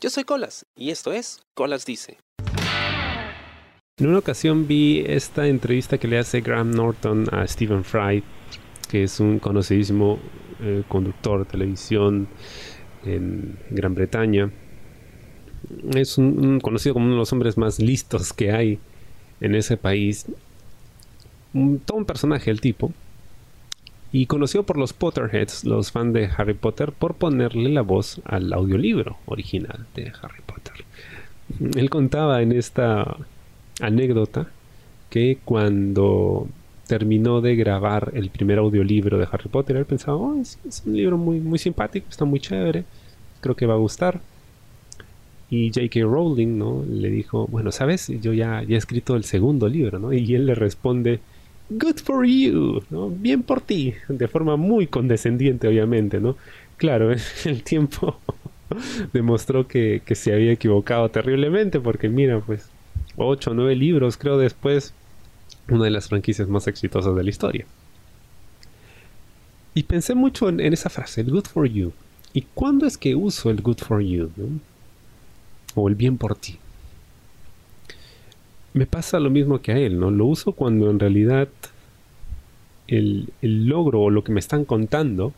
Yo soy Colas y esto es Colas Dice. En una ocasión vi esta entrevista que le hace Graham Norton a Stephen Fry, que es un conocidísimo eh, conductor de televisión en Gran Bretaña. Es un, conocido como uno de los hombres más listos que hay en ese país. todo un personaje el tipo. Y conocido por los Potterheads, los fans de Harry Potter, por ponerle la voz al audiolibro original de Harry Potter. Él contaba en esta anécdota que cuando terminó de grabar el primer audiolibro de Harry Potter, él pensaba, oh, es, un libro muy, muy simpático, está muy chévere, creo que va a gustar. Y J.K. Rowling, ¿no? Le dijo, bueno, ¿sabes? Yo ya, ya he escrito el segundo libro, ¿no? Y él le responde, good for you, ¿no? Bien por ti, de forma muy condescendiente, obviamente, ¿no? Claro, el tiempo demostró que, que se había equivocado terriblemente, porque mira, pues, ocho o nueve libros, creo, después, una de las franquicias más exitosas de la historia. Y pensé mucho en, esa frase, el good for you. ¿Y cuándo es que uso el good for you? O el bien por ti. Me pasa lo mismo que a él, ¿no? Lo uso cuando en realidad el, el logro o lo que me están contando,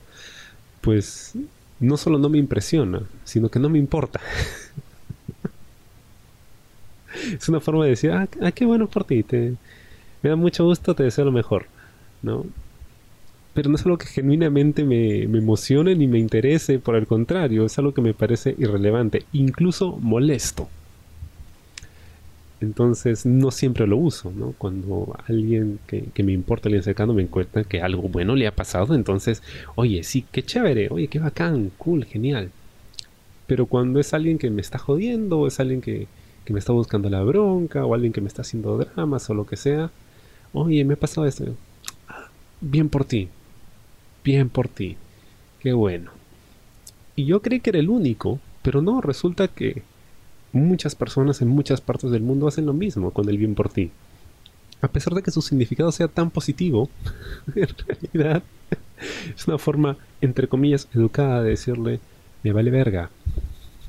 pues no solo no me impresiona, sino que no me importa. es una forma de decir, ah, ah, qué bueno por ti, me da mucho gusto, te deseo lo mejor, ¿no? Pero no es algo que genuinamente me, me emocione ni me interese, por el contrario, es algo que me parece irrelevante, incluso molesto. Entonces no siempre lo uso, ¿no? Cuando alguien que, me importa, alguien cercano, me encuentra que algo bueno le ha pasado, entonces, oye, sí, qué chévere, oye, qué bacán, cool, genial. Pero cuando es alguien que me está jodiendo, o es alguien que, que me está buscando la bronca o alguien que me está haciendo dramas o lo que sea. Oye, me ha pasado esto. Bien por ti. Bien por ti. Qué bueno. Y yo creí que era el único, pero no, resulta que muchas personas en muchas partes del mundo hacen lo mismo con el bien por ti. A pesar de que su significado sea tan positivo, en realidad es una forma, entre comillas, educada de decirle, me vale verga,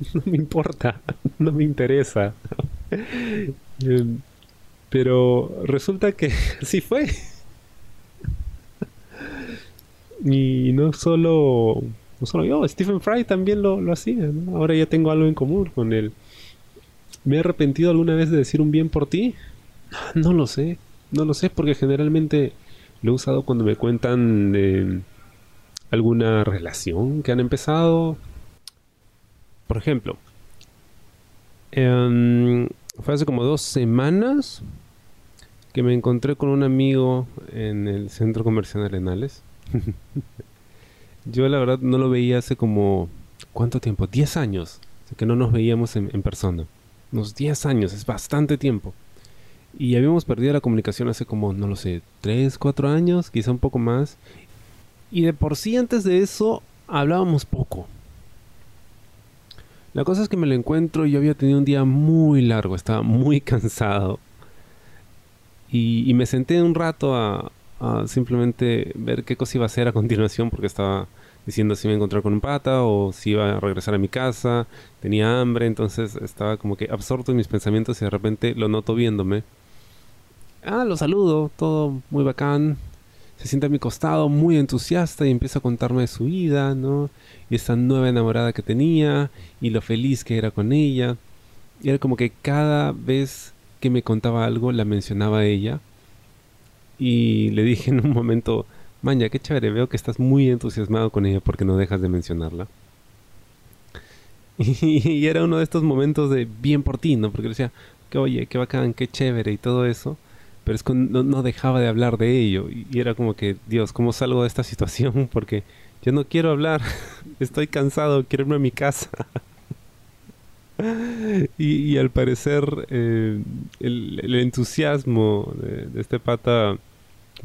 no me importa, no me interesa. Em, pero resulta que así fue. Y no solo, no solo yo, Stephen Fry también lo, hacía. Ahora ya tengo algo en común con él. ¿Me he arrepentido alguna vez de decir un bien por ti? No lo sé. No lo sé porque generalmente lo he usado cuando me cuentan de alguna relación que han empezado por ejemplo, em, fue hace como dos semanas que me encontré con un amigo en el centro comercial Arenales. Yo la verdad no lo veía hace como... ¿Cuánto tiempo? 10 años. que no nos veíamos en, persona. Unos 10 años, es bastante tiempo. Y habíamos perdido la comunicación hace como, no lo sé, 3, 4 años, quizá un poco más. Y de por sí antes de eso hablábamos poco. La cosa es que me lo encuentro y yo había tenido un día muy largo, estaba muy cansado. Y, me senté un rato a, simplemente ver qué cosa iba a hacer a continuación porque estaba diciendo si me iba a con un pata o si iba a regresar a mi casa, tenía hambre, entonces estaba como que absorto en mis pensamientos y de repente lo noto viéndome. Ah, lo saludo, todo muy bacán, se sienta a mi costado muy entusiasta y empieza a contarme de su vida, ¿no? Y esa nueva enamorada que tenía y lo feliz que era con ella. Y era como que cada vez que me contaba algo la mencionaba a ella. Y le dije en un momento, Maña, qué chévere, veo que estás muy entusiasmado con ella porque no dejas de mencionarla. Y, era uno de estos momentos de bien por ti, ¿no? Porque decía, que oye, qué bacán, qué chévere y todo eso pero es que no, dejaba de hablar de ello y, era como que, Dios, ¿cómo salgo de esta situación? Porque yo no quiero hablar, estoy cansado, quiero irme a mi casa. y, al parecer eh, el, entusiasmo de, este pata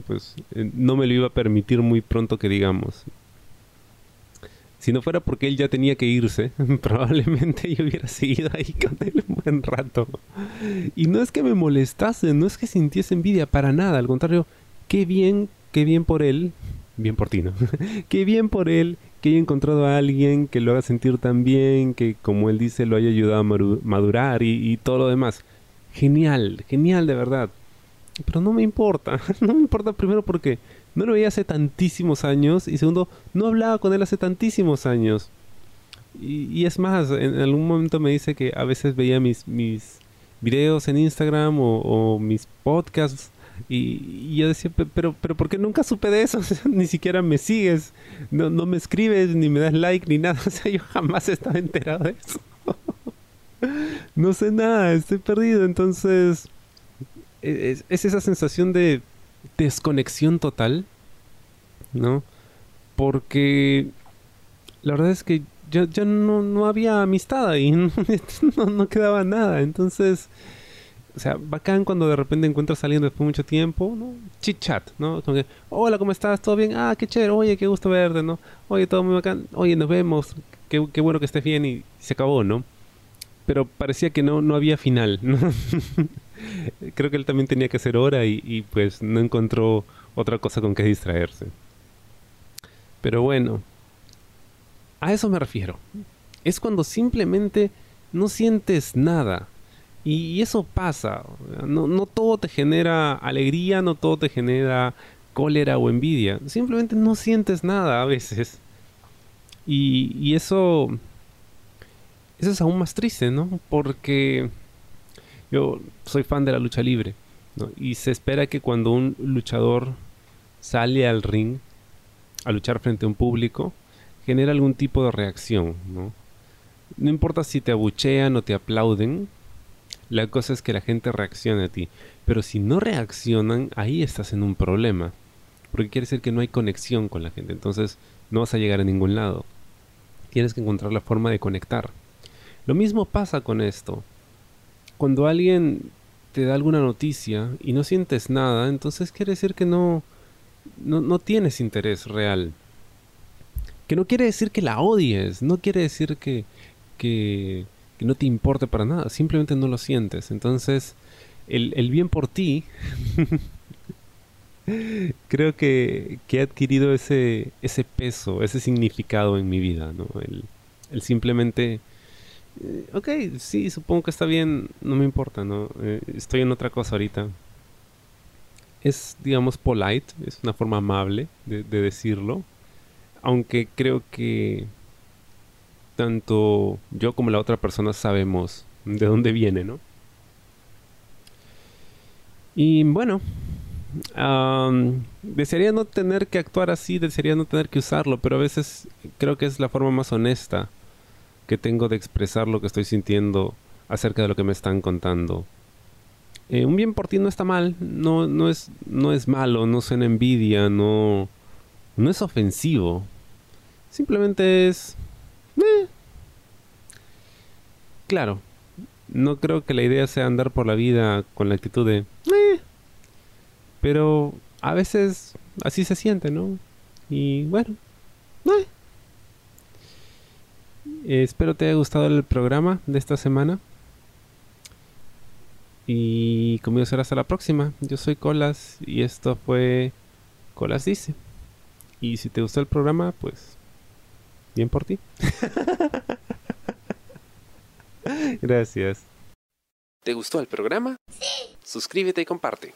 pues eh, no me lo iba a permitir muy pronto que digamos. Si no fuera porque él ya tenía que irse, probablemente yo hubiera seguido ahí con él un buen rato. Y no es que me molestase, no es que sintiese envidia para nada, al contrario, qué bien, qué bien por él, bien por ti, ¿no? qué bien por él que haya encontrado a alguien que lo haga sentir tan bien, que como él dice lo haya ayudado a madurar y, y todo lo demás. Genial, genial de verdad. Pero no me importa, no me importa primero porque no lo veía hace tantísimos años y segundo, no hablaba con él hace tantísimos años. Y, es más, en, algún momento me dice que a veces veía mis, mis videos en Instagram o, mis podcasts y, yo decía, pero, pero ¿por nunca supe de eso? ni siquiera me sigues, no, no me escribes, ni me das like, ni nada. O sea, yo jamás estaba enterado de eso. no sé nada, estoy perdido. Entonces, es, es esa sensación de desconexión total, ¿no? Porque la verdad es que ya no, no, había amistad ahí, no, no, quedaba nada. Entonces, o sea, bacán cuando de repente encuentras a alguien después de mucho tiempo, ¿no? Chit chat, ¿no? Como que, hola, ¿cómo estás? ¿Todo bien? Ah, qué chévere, oye, qué gusto verte, ¿no? Oye, todo muy bacán, oye, nos vemos, qué, qué bueno que estés bien y se acabó, ¿no? Pero parecía que no, no había final, ¿no? Creo que él también tenía que hacer hora y, pues no encontró otra cosa con que distraerse. Pero bueno, a eso me refiero. Es cuando simplemente no sientes nada. Y, eso pasa. No, no, todo te genera alegría, no todo te genera cólera o envidia. Simplemente no sientes nada a veces. Y eso... Eso es aún más triste, ¿no? Porque yo soy fan de la lucha libre. ¿no? Y se espera que cuando un luchador sale al ring a luchar frente a un público, genera algún tipo de reacción, ¿no? No importa si te abuchean o te aplauden, la cosa es que la gente reaccione a ti. Pero si no reaccionan, ahí estás en un problema. Porque quiere decir que no hay conexión con la gente. Entonces no vas a llegar a ningún lado. Tienes que encontrar la forma de conectar. Lo mismo pasa con esto. Cuando alguien te da alguna noticia y no sientes nada, entonces quiere decir que no, no, no tienes interés real. Que no quiere decir que la odies, no quiere decir que, que, no te importe para nada, simplemente no lo sientes. Entonces, el, el bien por ti, creo que, que, he adquirido ese, ese peso, ese significado en mi vida, ¿no? El, el simplemente, eh, ok, sí, supongo que está bien, no me importa, ¿no? Eh, estoy en otra cosa ahorita. Es, digamos, polite, es una forma amable de, de decirlo aunque creo que tanto yo como la otra persona sabemos de dónde viene, ¿no? Y bueno, desearía no tener que actuar así, desearía no tener que usarlo, pero a veces creo que es la forma más honesta que tengo de expresar lo que estoy sintiendo acerca de lo que me están contando. Eh, un bien por ti no está mal, no, no, es, no es malo, no en envidia, no, no es ofensivo. Simplemente es... Eh. Claro, no creo que la idea sea andar por la vida con la actitud de... Eh". Pero a veces así se siente, ¿no? Y bueno. Eh. Espero te haya gustado el programa de esta semana. Y conmigo será hasta la próxima. Yo soy Colas y esto fue Colas Dice. Y si te gustó el programa, pues bien por ti. Gracias. ¿Te gustó el programa? Sí. Suscríbete y comparte.